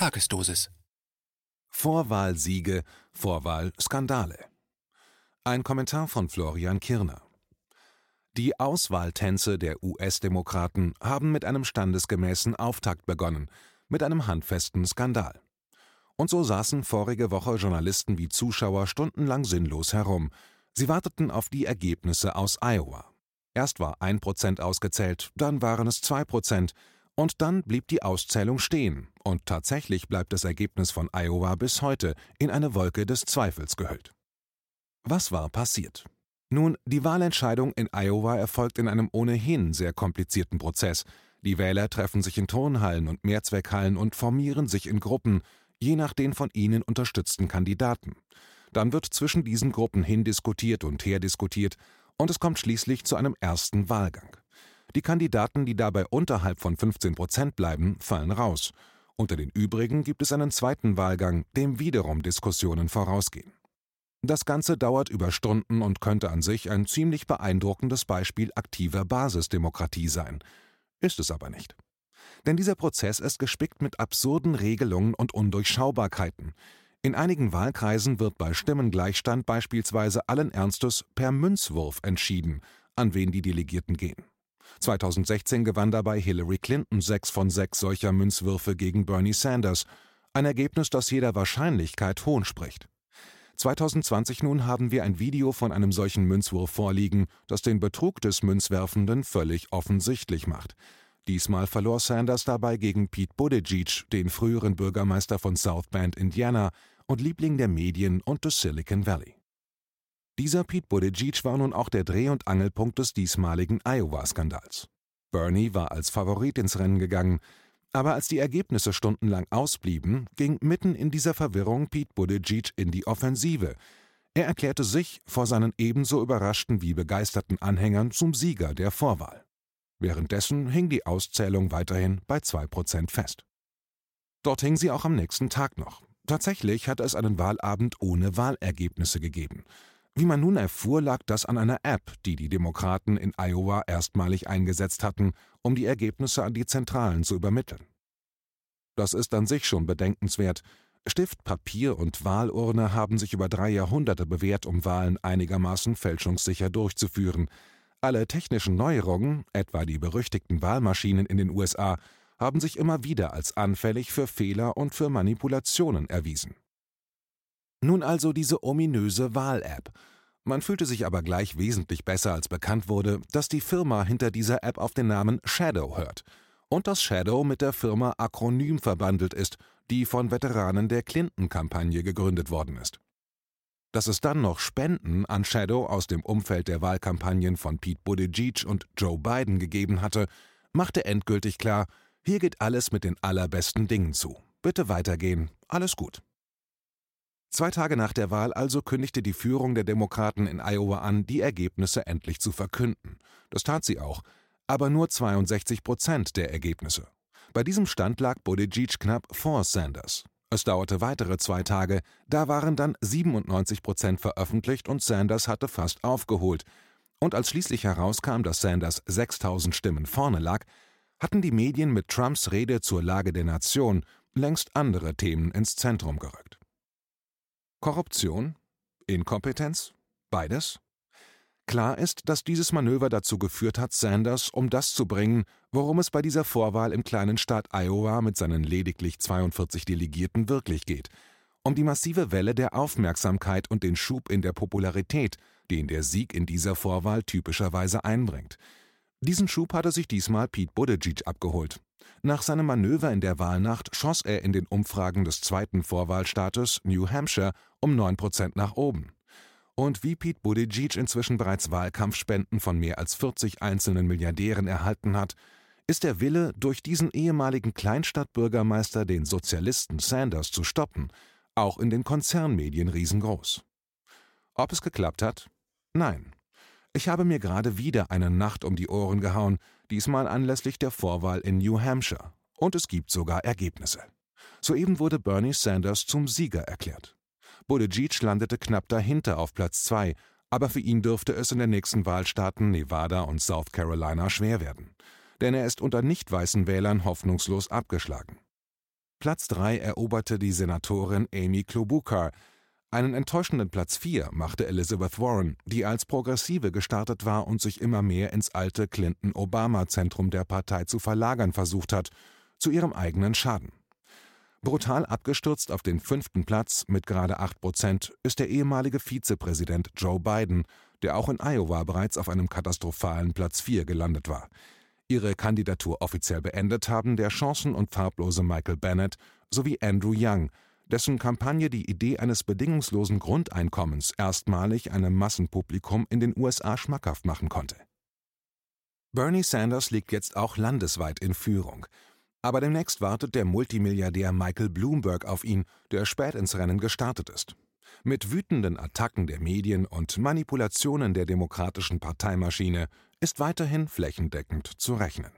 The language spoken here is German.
Tagesdosis. Vorwahlsiege, Vorwahlskandale. Ein Kommentar von Florian Kirner. Die Auswahltänze der US-Demokraten haben mit einem standesgemäßen Auftakt begonnen, mit einem handfesten Skandal. Und so saßen vorige Woche Journalisten wie Zuschauer stundenlang sinnlos herum. Sie warteten auf die Ergebnisse aus Iowa. Erst war ein Prozent ausgezählt, dann waren es zwei Prozent, und dann blieb die Auszählung stehen, und tatsächlich bleibt das Ergebnis von Iowa bis heute in eine Wolke des Zweifels gehüllt. Was war passiert? Nun, die Wahlentscheidung in Iowa erfolgt in einem ohnehin sehr komplizierten Prozess. Die Wähler treffen sich in Turnhallen und Mehrzweckhallen und formieren sich in Gruppen, je nach den von ihnen unterstützten Kandidaten. Dann wird zwischen diesen Gruppen hindiskutiert und herdiskutiert, und es kommt schließlich zu einem ersten Wahlgang. Die Kandidaten, die dabei unterhalb von 15 Prozent bleiben, fallen raus. Unter den übrigen gibt es einen zweiten Wahlgang, dem wiederum Diskussionen vorausgehen. Das Ganze dauert über Stunden und könnte an sich ein ziemlich beeindruckendes Beispiel aktiver Basisdemokratie sein. Ist es aber nicht. Denn dieser Prozess ist gespickt mit absurden Regelungen und Undurchschaubarkeiten. In einigen Wahlkreisen wird bei Stimmengleichstand beispielsweise allen Ernstes per Münzwurf entschieden, an wen die Delegierten gehen. 2016 gewann dabei Hillary Clinton sechs von sechs solcher Münzwürfe gegen Bernie Sanders, ein Ergebnis, das jeder Wahrscheinlichkeit hohn spricht. 2020 nun haben wir ein Video von einem solchen Münzwurf vorliegen, das den Betrug des Münzwerfenden völlig offensichtlich macht. Diesmal verlor Sanders dabei gegen Pete Buttigieg, den früheren Bürgermeister von South Bend, Indiana und Liebling der Medien und des Silicon Valley. Dieser Pete Buttigieg war nun auch der Dreh- und Angelpunkt des diesmaligen Iowa-Skandals. Bernie war als Favorit ins Rennen gegangen, aber als die Ergebnisse stundenlang ausblieben, ging mitten in dieser Verwirrung Pete Buttigieg in die Offensive. Er erklärte sich vor seinen ebenso überraschten wie begeisterten Anhängern zum Sieger der Vorwahl. Währenddessen hing die Auszählung weiterhin bei 2% fest. Dort hing sie auch am nächsten Tag noch. Tatsächlich hatte es einen Wahlabend ohne Wahlergebnisse gegeben. Wie man nun erfuhr, lag das an einer App, die die Demokraten in Iowa erstmalig eingesetzt hatten, um die Ergebnisse an die Zentralen zu übermitteln. Das ist an sich schon bedenkenswert. Stift, Papier und Wahlurne haben sich über drei Jahrhunderte bewährt, um Wahlen einigermaßen fälschungssicher durchzuführen. Alle technischen Neuerungen, etwa die berüchtigten Wahlmaschinen in den USA, haben sich immer wieder als anfällig für Fehler und für Manipulationen erwiesen. Nun also diese ominöse Wahl-App. Man fühlte sich aber gleich wesentlich besser, als bekannt wurde, dass die Firma hinter dieser App auf den Namen Shadow hört und dass Shadow mit der Firma Akronym verbandelt ist, die von Veteranen der Clinton-Kampagne gegründet worden ist. Dass es dann noch Spenden an Shadow aus dem Umfeld der Wahlkampagnen von Pete Buttigieg und Joe Biden gegeben hatte, machte endgültig klar, hier geht alles mit den allerbesten Dingen zu. Bitte weitergehen, alles gut. Zwei Tage nach der Wahl also kündigte die Führung der Demokraten in Iowa an, die Ergebnisse endlich zu verkünden. Das tat sie auch, aber nur 62 Prozent der Ergebnisse. Bei diesem Stand lag Buttigieg knapp vor Sanders. Es dauerte weitere zwei Tage, da waren dann 97 Prozent veröffentlicht und Sanders hatte fast aufgeholt. Und als schließlich herauskam, dass Sanders 6000 Stimmen vorne lag, hatten die Medien mit Trumps Rede zur Lage der Nation längst andere Themen ins Zentrum gerückt. Korruption? Inkompetenz? Beides? Klar ist, dass dieses Manöver dazu geführt hat, Sanders um das zu bringen, worum es bei dieser Vorwahl im kleinen Staat Iowa mit seinen lediglich 42 Delegierten wirklich geht. Um die massive Welle der Aufmerksamkeit und den Schub in der Popularität, den der Sieg in dieser Vorwahl typischerweise einbringt. Diesen Schub hatte sich diesmal Pete Buttigieg abgeholt. Nach seinem Manöver in der Wahlnacht schoss er in den Umfragen des zweiten Vorwahlstaates New Hampshire um 9 Prozent nach oben. Und wie Pete Buttigieg inzwischen bereits Wahlkampfspenden von mehr als 40 einzelnen Milliardären erhalten hat, ist der Wille, durch diesen ehemaligen Kleinstadtbürgermeister den Sozialisten Sanders zu stoppen, auch in den Konzernmedien riesengroß. Ob es geklappt hat? Nein. Ich habe mir gerade wieder eine Nacht um die Ohren gehauen, diesmal anlässlich der Vorwahl in New Hampshire. Und es gibt sogar Ergebnisse. Soeben wurde Bernie Sanders zum Sieger erklärt. Buttigieg landete knapp dahinter auf Platz zwei, aber für ihn dürfte es in den nächsten Wahlstaaten Nevada und South Carolina schwer werden. Denn er ist unter nicht weißen Wählern hoffnungslos abgeschlagen. Platz 3 eroberte die Senatorin Amy Klobuchar. Einen enttäuschenden Platz 4 machte Elizabeth Warren, die als Progressive gestartet war und sich immer mehr ins alte Clinton-Obama-Zentrum der Partei zu verlagern versucht hat, zu ihrem eigenen Schaden. Brutal abgestürzt auf den fünften Platz mit gerade 8 Prozent ist der ehemalige Vizepräsident Joe Biden, der auch in Iowa bereits auf einem katastrophalen Platz 4 gelandet war. Ihre Kandidatur offiziell beendet haben der chancen- und farblose Michael Bennett sowie Andrew Young, dessen Kampagne die Idee eines bedingungslosen Grundeinkommens erstmalig einem Massenpublikum in den USA schmackhaft machen konnte. Bernie Sanders liegt jetzt auch landesweit in Führung. Aber demnächst wartet der Multimilliardär Michael Bloomberg auf ihn, der spät ins Rennen gestartet ist. Mit wütenden Attacken der Medien und Manipulationen der demokratischen Parteimaschine ist weiterhin flächendeckend zu rechnen.